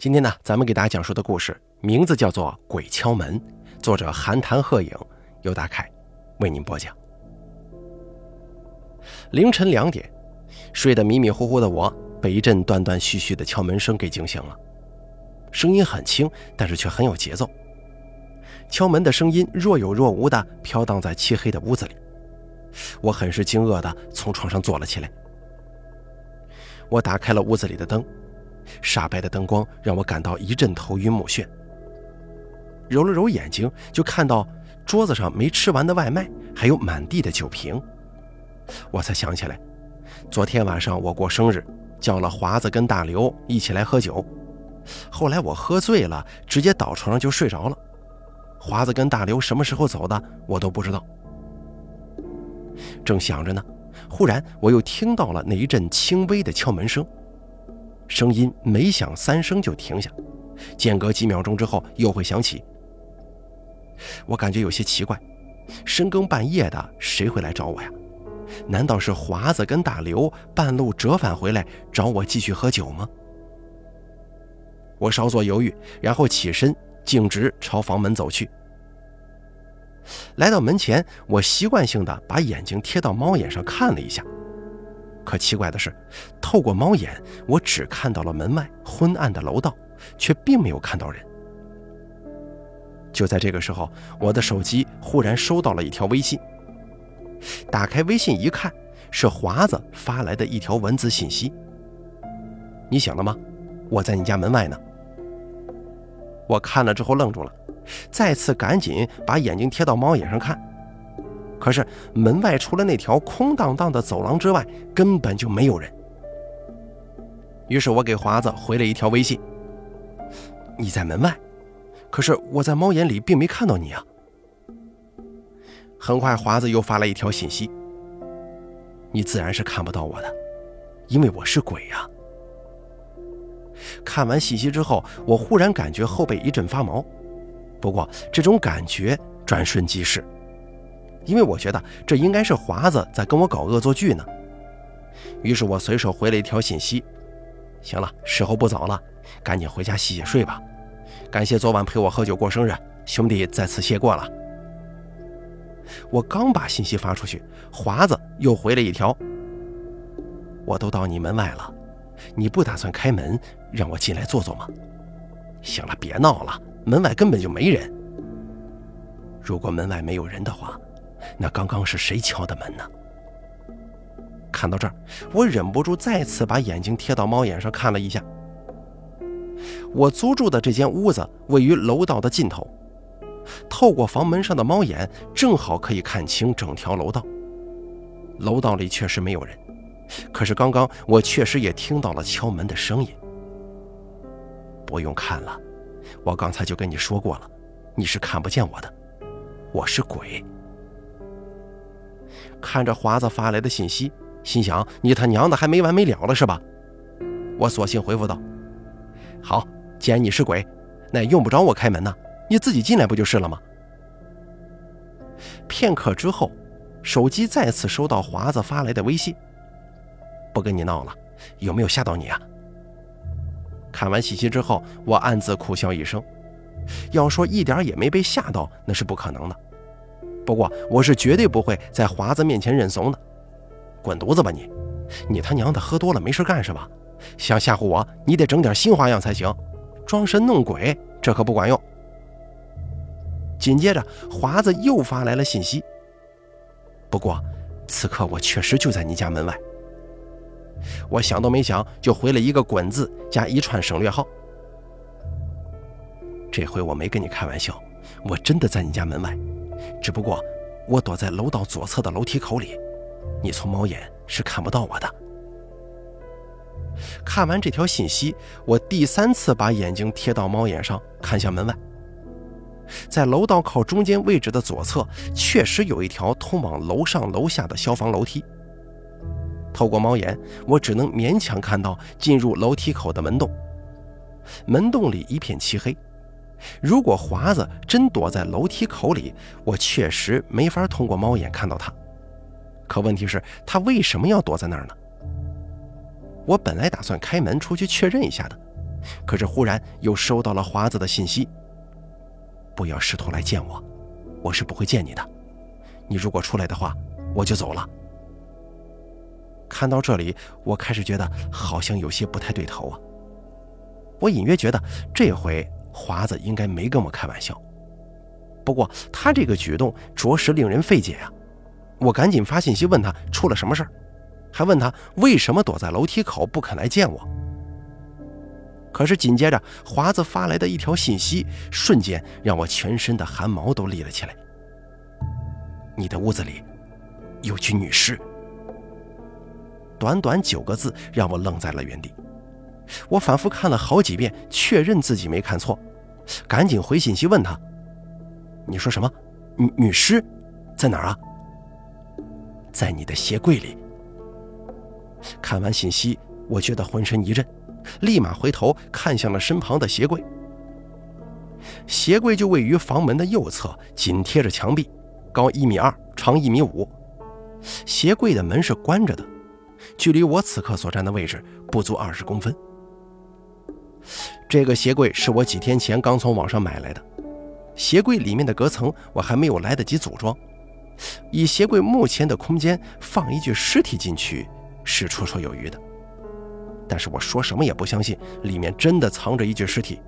今天呢，咱们给大家讲述的故事名字叫做《鬼敲门》，作者寒潭鹤影，由大凯为您播讲。凌晨两点，睡得迷迷糊糊的我，被一阵断断续续的敲门声给惊醒了。声音很轻，但是却很有节奏。敲门的声音若有若无的飘荡在漆黑的屋子里，我很是惊愕的从床上坐了起来。我打开了屋子里的灯。煞白的灯光让我感到一阵头晕目眩，揉了揉眼睛，就看到桌子上没吃完的外卖，还有满地的酒瓶。我才想起来，昨天晚上我过生日，叫了华子跟大刘一起来喝酒。后来我喝醉了，直接倒床上就睡着了。华子跟大刘什么时候走的，我都不知道。正想着呢，忽然我又听到了那一阵轻微的敲门声。声音每响三声就停下，间隔几秒钟之后又会响起。我感觉有些奇怪，深更半夜的谁会来找我呀？难道是华子跟大刘半路折返回来找我继续喝酒吗？我稍作犹豫，然后起身径直朝房门走去。来到门前，我习惯性的把眼睛贴到猫眼上看了一下。可奇怪的是，透过猫眼，我只看到了门外昏暗的楼道，却并没有看到人。就在这个时候，我的手机忽然收到了一条微信。打开微信一看，是华子发来的一条文字信息：“你醒了吗？我在你家门外呢。”我看了之后愣住了，再次赶紧把眼睛贴到猫眼上看。可是门外除了那条空荡荡的走廊之外，根本就没有人。于是我给华子回了一条微信：“你在门外，可是我在猫眼里并没看到你啊。”很快，华子又发来一条信息：“你自然是看不到我的，因为我是鬼呀。”看完信息之后，我忽然感觉后背一阵发毛，不过这种感觉转瞬即逝。因为我觉得这应该是华子在跟我搞恶作剧呢，于是我随手回了一条信息：“行了，时候不早了，赶紧回家洗洗睡吧。感谢昨晚陪我喝酒过生日，兄弟再次谢过了。”我刚把信息发出去，华子又回了一条：“我都到你门外了，你不打算开门让我进来坐坐吗？”行了，别闹了，门外根本就没人。如果门外没有人的话。那刚刚是谁敲的门呢？看到这儿，我忍不住再次把眼睛贴到猫眼上看了一下。我租住的这间屋子位于楼道的尽头，透过房门上的猫眼，正好可以看清整条楼道。楼道里确实没有人，可是刚刚我确实也听到了敲门的声音。不用看了，我刚才就跟你说过了，你是看不见我的，我是鬼。看着华子发来的信息，心想：“你他娘的还没完没了了是吧？”我索性回复道：“好，既然你是鬼，那也用不着我开门呐，你自己进来不就是了吗？”片刻之后，手机再次收到华子发来的微信：“不跟你闹了，有没有吓到你啊？”看完信息之后，我暗自苦笑一声。要说一点也没被吓到，那是不可能的。不过我是绝对不会在华子面前认怂的，滚犊子吧你！你他娘的喝多了没事干是吧？想吓唬我，你得整点新花样才行，装神弄鬼这可不管用。紧接着华子又发来了信息，不过此刻我确实就在你家门外。我想都没想就回了一个“滚”字加一串省略号。这回我没跟你开玩笑，我真的在你家门外。只不过，我躲在楼道左侧的楼梯口里，你从猫眼是看不到我的。看完这条信息，我第三次把眼睛贴到猫眼上，看向门外。在楼道靠中间位置的左侧，确实有一条通往楼上楼下的消防楼梯。透过猫眼，我只能勉强看到进入楼梯口的门洞，门洞里一片漆黑。如果华子真躲在楼梯口里，我确实没法通过猫眼看到他。可问题是，他为什么要躲在那儿呢？我本来打算开门出去确认一下的，可是忽然又收到了华子的信息：“不要试图来见我，我是不会见你的。你如果出来的话，我就走了。”看到这里，我开始觉得好像有些不太对头啊。我隐约觉得这回华子应该没跟我开玩笑。不过他这个举动着实令人费解呀。我赶紧发信息问他出了什么事儿，还问他为什么躲在楼梯口不肯来见我。可是紧接着华子发来的一条信息，瞬间让我全身的汗毛都立了起来。你的屋子里有具女尸。短短九个字让我愣在了原地。我反复看了好几遍，确认自己没看错，赶紧回信息问他：“你说什么？女女尸在哪儿啊？”在你的鞋柜里。看完信息，我觉得浑身一震，立马回头看向了身旁的鞋柜。鞋柜就位于房门的右侧，紧贴着墙壁，高一米二，长一米五。鞋柜的门是关着的，距离我此刻所站的位置不足二十公分。这个鞋柜是我几天前刚从网上买来的，鞋柜里面的隔层我还没有来得及组装。以鞋柜目前的空间，放一具尸体进去是绰绰有余的。但是我说什么也不相信里面真的藏着一具尸体，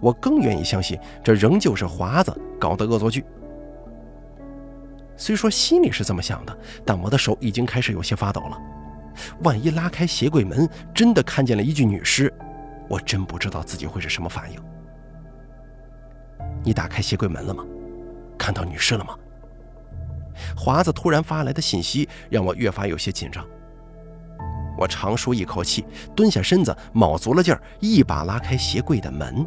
我更愿意相信这仍旧是华子搞的恶作剧。虽说心里是这么想的，但我的手已经开始有些发抖了。万一拉开鞋柜门，真的看见了一具女尸，我真不知道自己会是什么反应。你打开鞋柜门了吗？看到女尸了吗？华子突然发来的信息让我越发有些紧张。我长舒一口气，蹲下身子，卯足了劲儿，一把拉开鞋柜的门。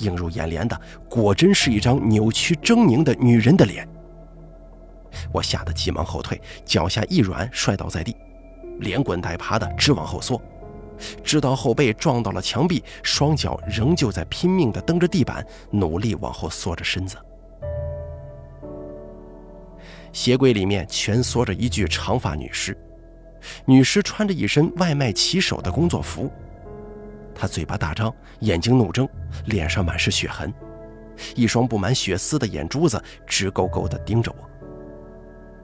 映入眼帘的果真是一张扭曲狰狞的女人的脸。我吓得急忙后退，脚下一软，摔倒在地，连滚带爬的直往后缩，直到后背撞到了墙壁，双脚仍旧在拼命地蹬着地板，努力往后缩着身子。鞋柜里面蜷缩着一具长发女尸，女尸穿着一身外卖骑手的工作服，她嘴巴大张，眼睛怒睁，脸上满是血痕，一双布满血丝的眼珠子直勾勾地盯着我。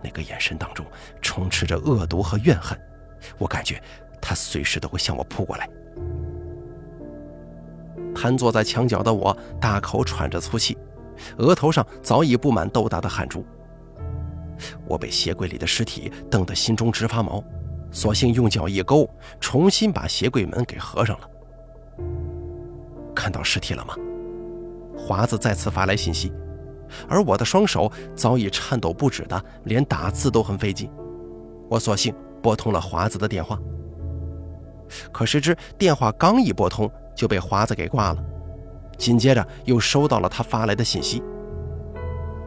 那个眼神当中充斥着恶毒和怨恨，我感觉他随时都会向我扑过来。瘫坐在墙角的我大口喘着粗气，额头上早已布满豆大的汗珠。我被鞋柜里的尸体瞪得心中直发毛，索性用脚一勾，重新把鞋柜门给合上了。看到尸体了吗？华子再次发来信息，而我的双手早已颤抖不止的，连打字都很费劲。我索性拨通了华子的电话，可谁知电话刚一拨通就被华子给挂了，紧接着又收到了他发来的信息：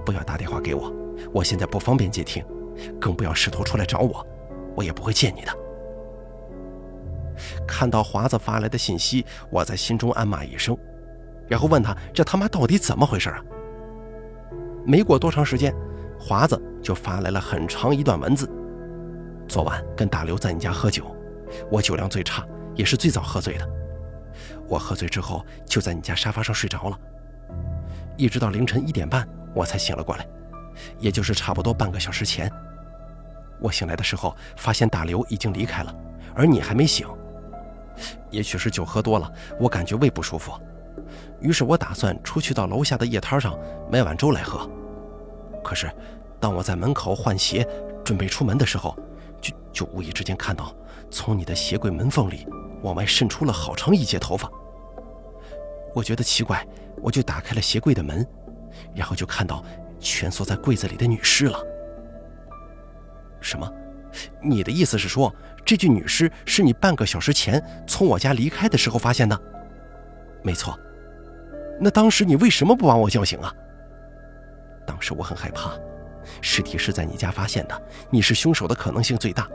不要打电话给我。我现在不方便接听，更不要试图出来找我，我也不会见你的。看到华子发来的信息，我在心中暗骂一声，然后问他：“这他妈到底怎么回事啊？”没过多长时间，华子就发来了很长一段文字：“昨晚跟大刘在你家喝酒，我酒量最差，也是最早喝醉的。我喝醉之后就在你家沙发上睡着了，一直到凌晨一点半我才醒了过来。”也就是差不多半个小时前，我醒来的时候，发现大刘已经离开了，而你还没醒。也许是酒喝多了，我感觉胃不舒服，于是我打算出去到楼下的夜摊上买碗粥来喝。可是，当我在门口换鞋准备出门的时候，就就无意之间看到，从你的鞋柜门缝里往外渗出了好长一截头发。我觉得奇怪，我就打开了鞋柜的门，然后就看到。蜷缩在柜子里的女尸了。什么？你的意思是说，这具女尸是你半个小时前从我家离开的时候发现的？没错。那当时你为什么不把我叫醒啊？当时我很害怕，尸体是在你家发现的，你是凶手的可能性最大。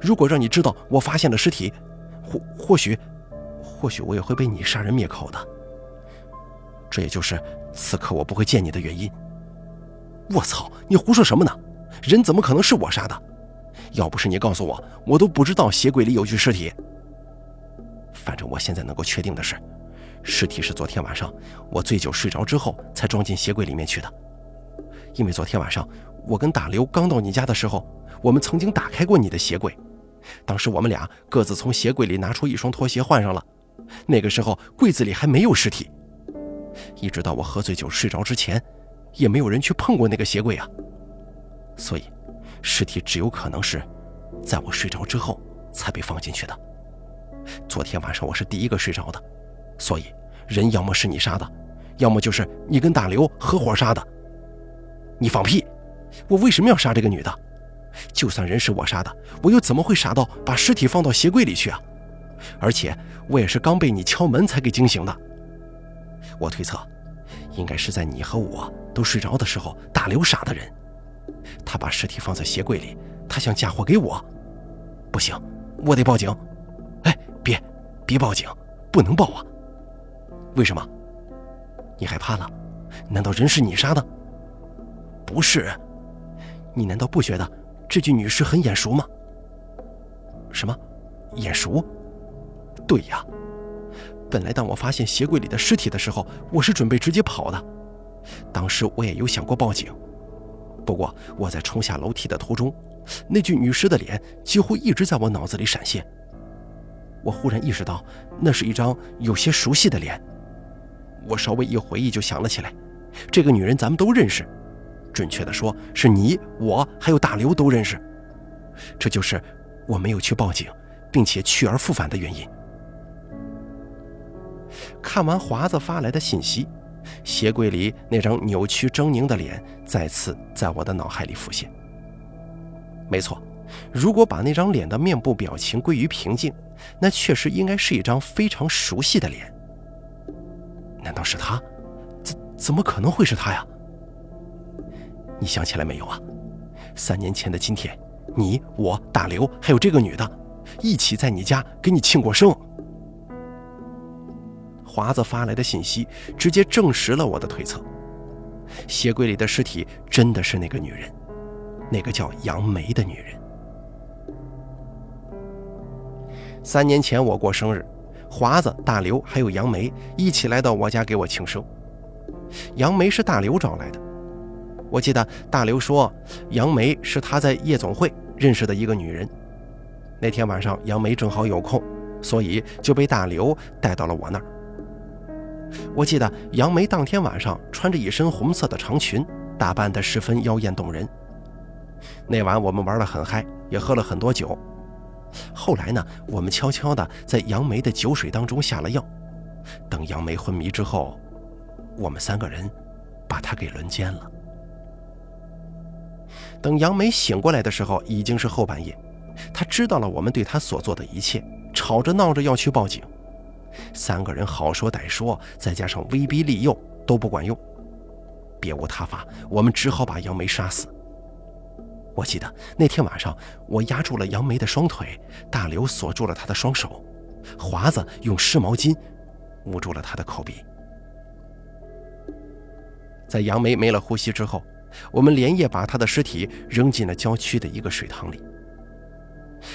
如果让你知道我发现了尸体，或或许，或许我也会被你杀人灭口的。这也就是此刻我不会见你的原因。我操！你胡说什么呢？人怎么可能是我杀的？要不是你告诉我，我都不知道鞋柜里有具尸体。反正我现在能够确定的是，尸体是昨天晚上我醉酒睡着之后才装进鞋柜里面去的。因为昨天晚上我跟大刘刚到你家的时候，我们曾经打开过你的鞋柜，当时我们俩各自从鞋柜里拿出一双拖鞋换上了。那个时候柜子里还没有尸体，一直到我喝醉酒睡着之前，也没有人去碰过那个鞋柜啊。所以，尸体只有可能是在我睡着之后才被放进去的。昨天晚上我是第一个睡着的，所以人要么是你杀的，要么就是你跟大刘合伙杀的。你放屁！我为什么要杀这个女的？就算人是我杀的，我又怎么会傻到把尸体放到鞋柜里去啊？而且我也是刚被你敲门才给惊醒的。我推测，应该是在你和我都睡着的时候，大刘杀的人。他把尸体放在鞋柜里，他想嫁祸给我。不行，我得报警。哎，别，别报警，不能报啊！为什么？你害怕了？难道人是你杀的？不是。你难道不觉得这具女尸很眼熟吗？什么？眼熟？对呀。本来当我发现鞋柜里的尸体的时候，我是准备直接跑的。当时我也有想过报警。不过我在冲下楼梯的途中，那具女尸的脸几乎一直在我脑子里闪现。我忽然意识到，那是一张有些熟悉的脸。我稍微一回忆，就想了起来，这个女人咱们都认识，准确的说，是你、我还有大刘都认识。这就是我没有去报警，并且去而复返的原因。看完华子发来的信息。鞋柜里那张扭曲狰狞的脸再次在我的脑海里浮现。没错，如果把那张脸的面部表情归于平静，那确实应该是一张非常熟悉的脸。难道是他？怎怎么可能会是他呀？你想起来没有啊？三年前的今天，你、我、大刘还有这个女的，一起在你家给你庆过生。华子发来的信息直接证实了我的推测，鞋柜里的尸体真的是那个女人，那个叫杨梅的女人。三年前我过生日，华子、大刘还有杨梅一起来到我家给我庆生。杨梅是大刘找来的，我记得大刘说杨梅是他在夜总会认识的一个女人。那天晚上杨梅正好有空，所以就被大刘带到了我那儿。我记得杨梅当天晚上穿着一身红色的长裙，打扮得十分妖艳动人。那晚我们玩得很嗨，也喝了很多酒。后来呢，我们悄悄地在杨梅的酒水当中下了药。等杨梅昏迷之后，我们三个人把她给轮奸了。等杨梅醒过来的时候，已经是后半夜。她知道了我们对她所做的一切，吵着闹着要去报警。三个人好说歹说，再加上威逼利诱都不管用，别无他法，我们只好把杨梅杀死。我记得那天晚上，我压住了杨梅的双腿，大刘锁住了她的双手，华子用湿毛巾捂住了她的口鼻。在杨梅没了呼吸之后，我们连夜把她的尸体扔进了郊区的一个水塘里。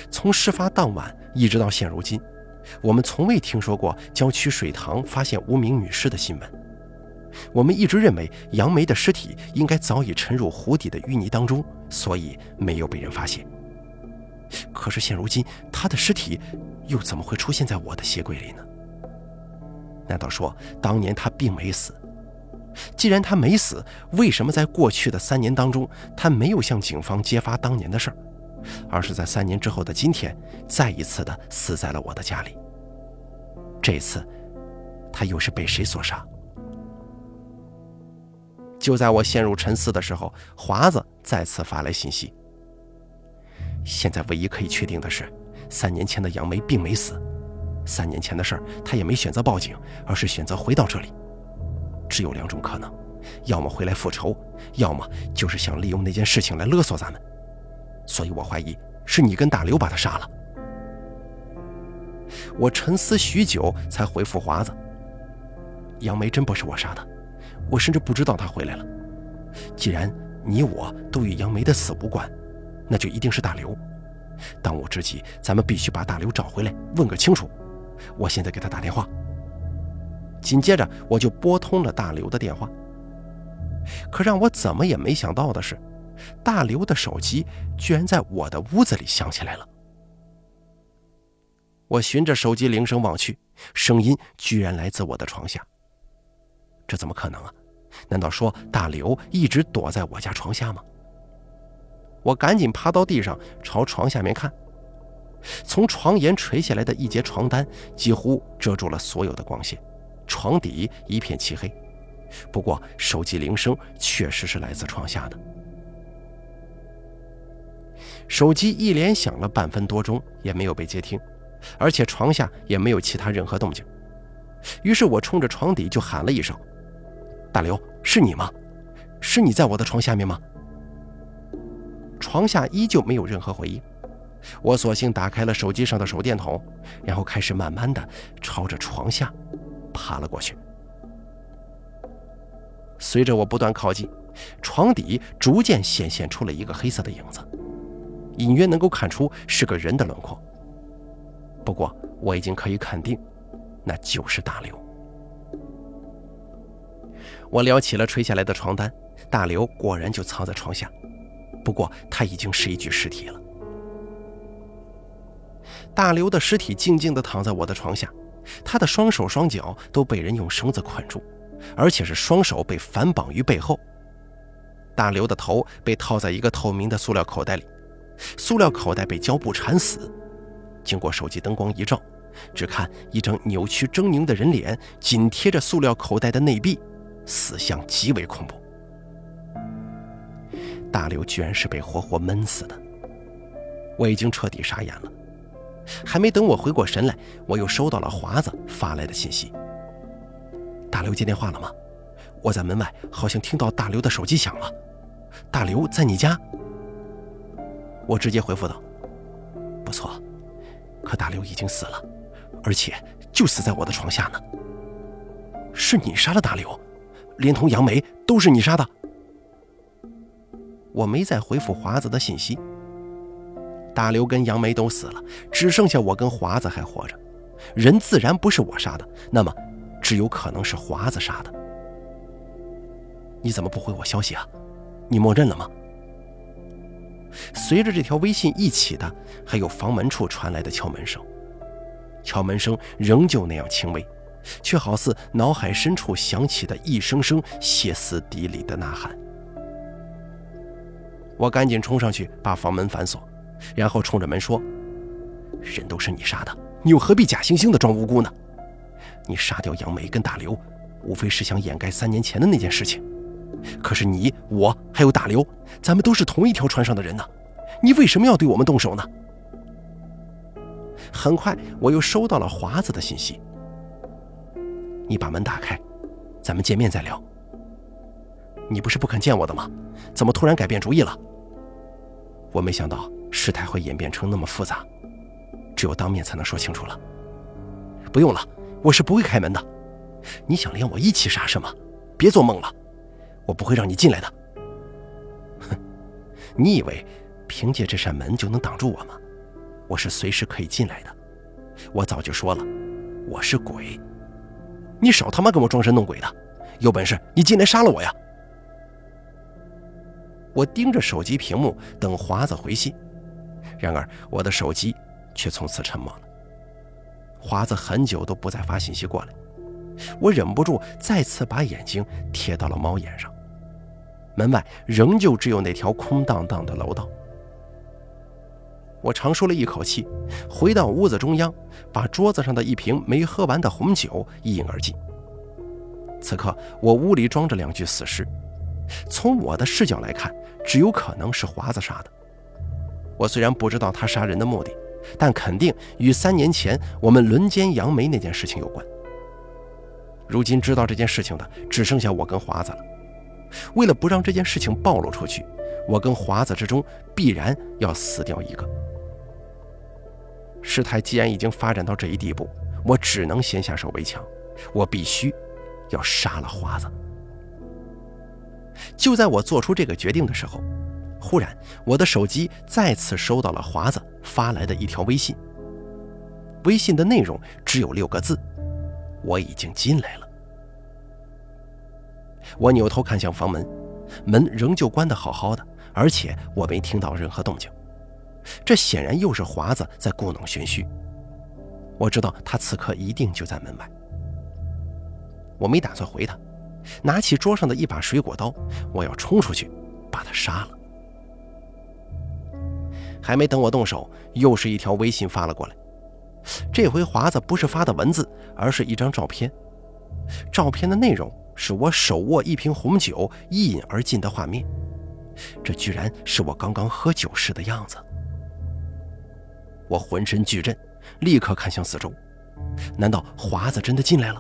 从事发当晚一直到现如今。我们从未听说过郊区水塘发现无名女尸的新闻。我们一直认为杨梅的尸体应该早已沉入湖底的淤泥当中，所以没有被人发现。可是现如今，她的尸体又怎么会出现在我的鞋柜里呢？难道说当年她并没死？既然他没死，为什么在过去的三年当中，他没有向警方揭发当年的事儿？而是在三年之后的今天，再一次的死在了我的家里。这次，他又是被谁所杀？就在我陷入沉思的时候，华子再次发来信息。现在唯一可以确定的是，三年前的杨梅并没死。三年前的事儿，他也没选择报警，而是选择回到这里。只有两种可能：要么回来复仇，要么就是想利用那件事情来勒索咱们。所以我怀疑是你跟大刘把他杀了。我沉思许久，才回复华子：“杨梅真不是我杀的，我甚至不知道她回来了。既然你我都与杨梅的死无关，那就一定是大刘。当务之急，咱们必须把大刘找回来，问个清楚。我现在给他打电话。紧接着我就拨通了大刘的电话。可让我怎么也没想到的是，大刘的手机居然在我的屋子里响起来了。我循着手机铃声望去，声音居然来自我的床下。这怎么可能啊？难道说大刘一直躲在我家床下吗？我赶紧趴到地上，朝床下面看。从床沿垂下来的一截床单几乎遮住了所有的光线，床底一片漆黑。不过手机铃声确实是来自床下的。手机一连响了半分多钟，也没有被接听，而且床下也没有其他任何动静。于是我冲着床底就喊了一声：“大刘，是你吗？是你在我的床下面吗？”床下依旧没有任何回应。我索性打开了手机上的手电筒，然后开始慢慢的朝着床下爬了过去。随着我不断靠近，床底逐渐显现出了一个黑色的影子，隐约能够看出是个人的轮廓。不过我已经可以肯定，那就是大刘。我撩起了垂下来的床单，大刘果然就藏在床下，不过他已经是一具尸体了。大刘的尸体静静地躺在我的床下，他的双手双脚都被人用绳子捆住，而且是双手被反绑于背后。大刘的头被套在一个透明的塑料口袋里，塑料口袋被胶布缠死。经过手机灯光一照，只看一张扭曲狰狞的人脸紧贴着塑料口袋的内壁，死相极为恐怖。大刘居然是被活活闷死的，我已经彻底傻眼了。还没等我回过神来，我又收到了华子发来的信息。大刘接电话了吗？我在门外，好像听到大刘的手机响了。大刘在你家？我直接回复道：“不错，可大刘已经死了，而且就死在我的床下呢。是你杀了大刘，连同杨梅都是你杀的。”我没再回复华子的信息。大刘跟杨梅都死了，只剩下我跟华子还活着。人自然不是我杀的，那么只有可能是华子杀的。你怎么不回我消息啊？你默认了吗？随着这条微信一起的，还有房门处传来的敲门声。敲门声仍旧那样轻微，却好似脑海深处响起的一声声歇斯底里的呐喊。我赶紧冲上去把房门反锁。然后冲着门说：“人都是你杀的，你又何必假惺惺的装无辜呢？你杀掉杨梅跟大刘，无非是想掩盖三年前的那件事情。可是你、我还有大刘，咱们都是同一条船上的人呢，你为什么要对我们动手呢？”很快，我又收到了华子的信息：“你把门打开，咱们见面再聊。你不是不肯见我的吗？怎么突然改变主意了？”我没想到。事态会演变成那么复杂，只有当面才能说清楚了。不用了，我是不会开门的。你想连我一起杀是吗？别做梦了，我不会让你进来的。哼，你以为凭借这扇门就能挡住我吗？我是随时可以进来的。我早就说了，我是鬼。你少他妈跟我装神弄鬼的，有本事你进来杀了我呀！我盯着手机屏幕等华子回信。然而，我的手机却从此沉默了。华子很久都不再发信息过来，我忍不住再次把眼睛贴到了猫眼上。门外仍旧只有那条空荡荡的楼道。我长舒了一口气，回到屋子中央，把桌子上的一瓶没喝完的红酒一饮而尽。此刻，我屋里装着两具死尸，从我的视角来看，只有可能是华子杀的。我虽然不知道他杀人的目的，但肯定与三年前我们轮奸杨梅那件事情有关。如今知道这件事情的只剩下我跟华子了。为了不让这件事情暴露出去，我跟华子之中必然要死掉一个。事态既然已经发展到这一地步，我只能先下手为强。我必须要杀了华子。就在我做出这个决定的时候。忽然，我的手机再次收到了华子发来的一条微信。微信的内容只有六个字：“我已经进来了。”我扭头看向房门，门仍旧关得好好的，而且我没听到任何动静。这显然又是华子在故弄玄虚。我知道他此刻一定就在门外。我没打算回他，拿起桌上的一把水果刀，我要冲出去把他杀了。还没等我动手，又是一条微信发了过来。这回华子不是发的文字，而是一张照片。照片的内容是我手握一瓶红酒一饮而尽的画面。这居然是我刚刚喝酒时的样子。我浑身巨震，立刻看向四周。难道华子真的进来了？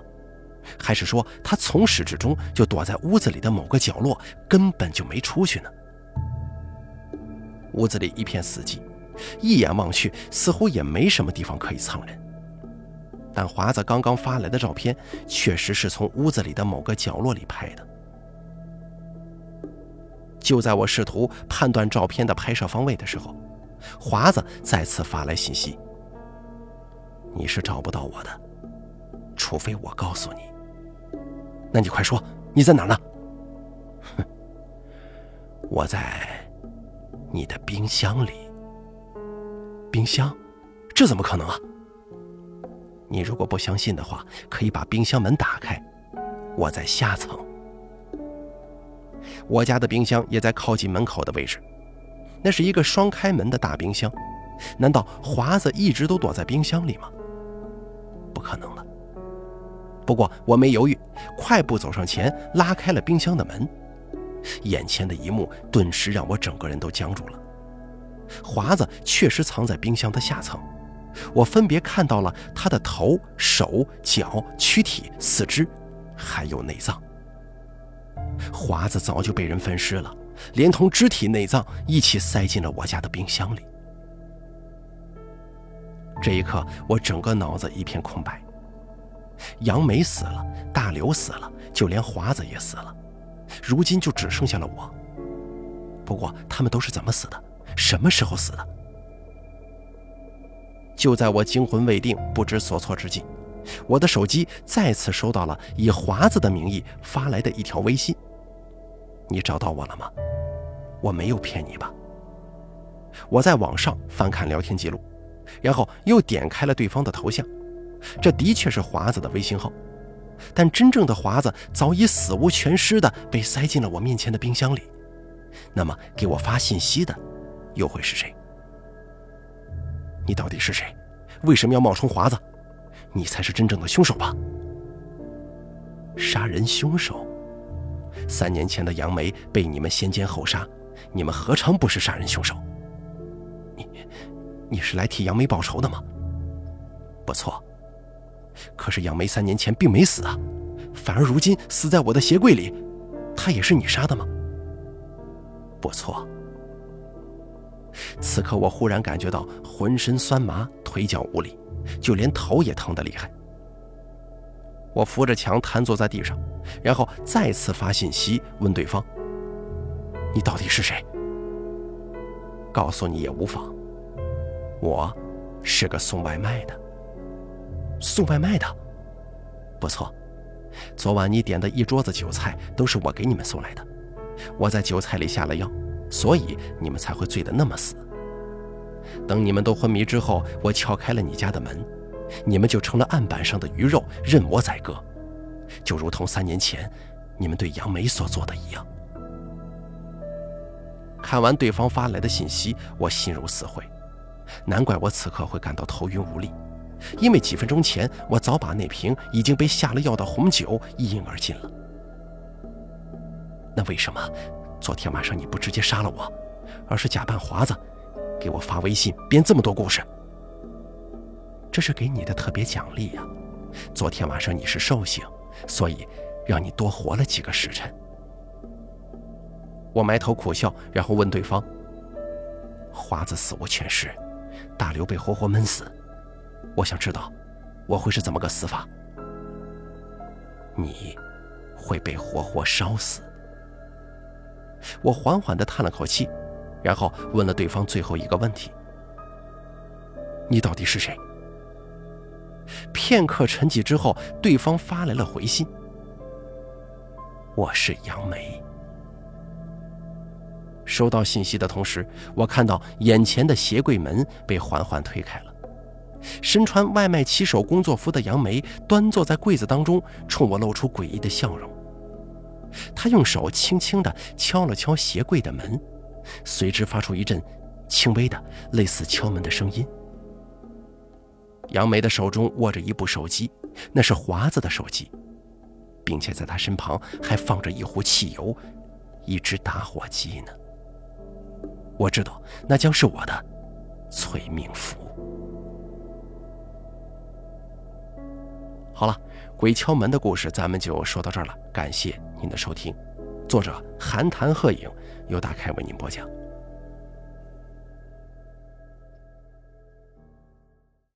还是说他从始至终就躲在屋子里的某个角落，根本就没出去呢？屋子里一片死寂，一眼望去，似乎也没什么地方可以藏人。但华子刚刚发来的照片，确实是从屋子里的某个角落里拍的。就在我试图判断照片的拍摄方位的时候，华子再次发来信息：“你是找不到我的，除非我告诉你。那你快说，你在哪呢？”“哼，我在。”你的冰箱里，冰箱，这怎么可能啊？你如果不相信的话，可以把冰箱门打开，我在下层。我家的冰箱也在靠近门口的位置，那是一个双开门的大冰箱。难道华子一直都躲在冰箱里吗？不可能了。不过我没犹豫，快步走上前，拉开了冰箱的门。眼前的一幕顿时让我整个人都僵住了。华子确实藏在冰箱的下层，我分别看到了他的头、手、脚、躯体、四肢，还有内脏。华子早就被人分尸了，连同肢体内脏一起塞进了我家的冰箱里。这一刻，我整个脑子一片空白。杨梅死了，大刘死了，就连华子也死了。如今就只剩下了我。不过他们都是怎么死的？什么时候死的？就在我惊魂未定、不知所措之际，我的手机再次收到了以华子的名义发来的一条微信：“你找到我了吗？我没有骗你吧？”我在网上翻看聊天记录，然后又点开了对方的头像，这的确是华子的微信号。但真正的华子早已死无全尸的被塞进了我面前的冰箱里，那么给我发信息的又会是谁？你到底是谁？为什么要冒充华子？你才是真正的凶手吧？杀人凶手？三年前的杨梅被你们先奸后杀，你们何尝不是杀人凶手？你，你是来替杨梅报仇的吗？不错。可是杨梅三年前并没死啊，反而如今死在我的鞋柜里，她也是你杀的吗？不错。此刻我忽然感觉到浑身酸麻，腿脚无力，就连头也疼得厉害。我扶着墙瘫坐在地上，然后再次发信息问对方：“你到底是谁？”告诉你也无妨，我是个送外卖的。送外卖的，不错。昨晚你点的一桌子酒菜都是我给你们送来的。我在酒菜里下了药，所以你们才会醉得那么死。等你们都昏迷之后，我撬开了你家的门，你们就成了案板上的鱼肉，任我宰割，就如同三年前你们对杨梅所做的一样。看完对方发来的信息，我心如死灰，难怪我此刻会感到头晕无力。因为几分钟前，我早把那瓶已经被下了药的红酒一饮而尽了。那为什么昨天晚上你不直接杀了我，而是假扮华子，给我发微信编这么多故事？这是给你的特别奖励呀！昨天晚上你是寿星，所以让你多活了几个时辰。我埋头苦笑，然后问对方：“华子死无全尸，大刘被活活闷死。”我想知道，我会是怎么个死法？你会被活活烧死。我缓缓地叹了口气，然后问了对方最后一个问题：你到底是谁？片刻沉寂之后，对方发来了回信：“我是杨梅。”收到信息的同时，我看到眼前的鞋柜门被缓缓推开了。身穿外卖骑手工作服的杨梅端坐在柜子当中，冲我露出诡异的笑容。他用手轻轻地敲了敲鞋柜的门，随之发出一阵轻微的、类似敲门的声音。杨梅的手中握着一部手机，那是华子的手机，并且在他身旁还放着一壶汽油、一只打火机呢。我知道，那将是我的催命符。好了，鬼敲门的故事咱们就说到这儿了。感谢您的收听，作者寒潭鹤影由大开为您播讲。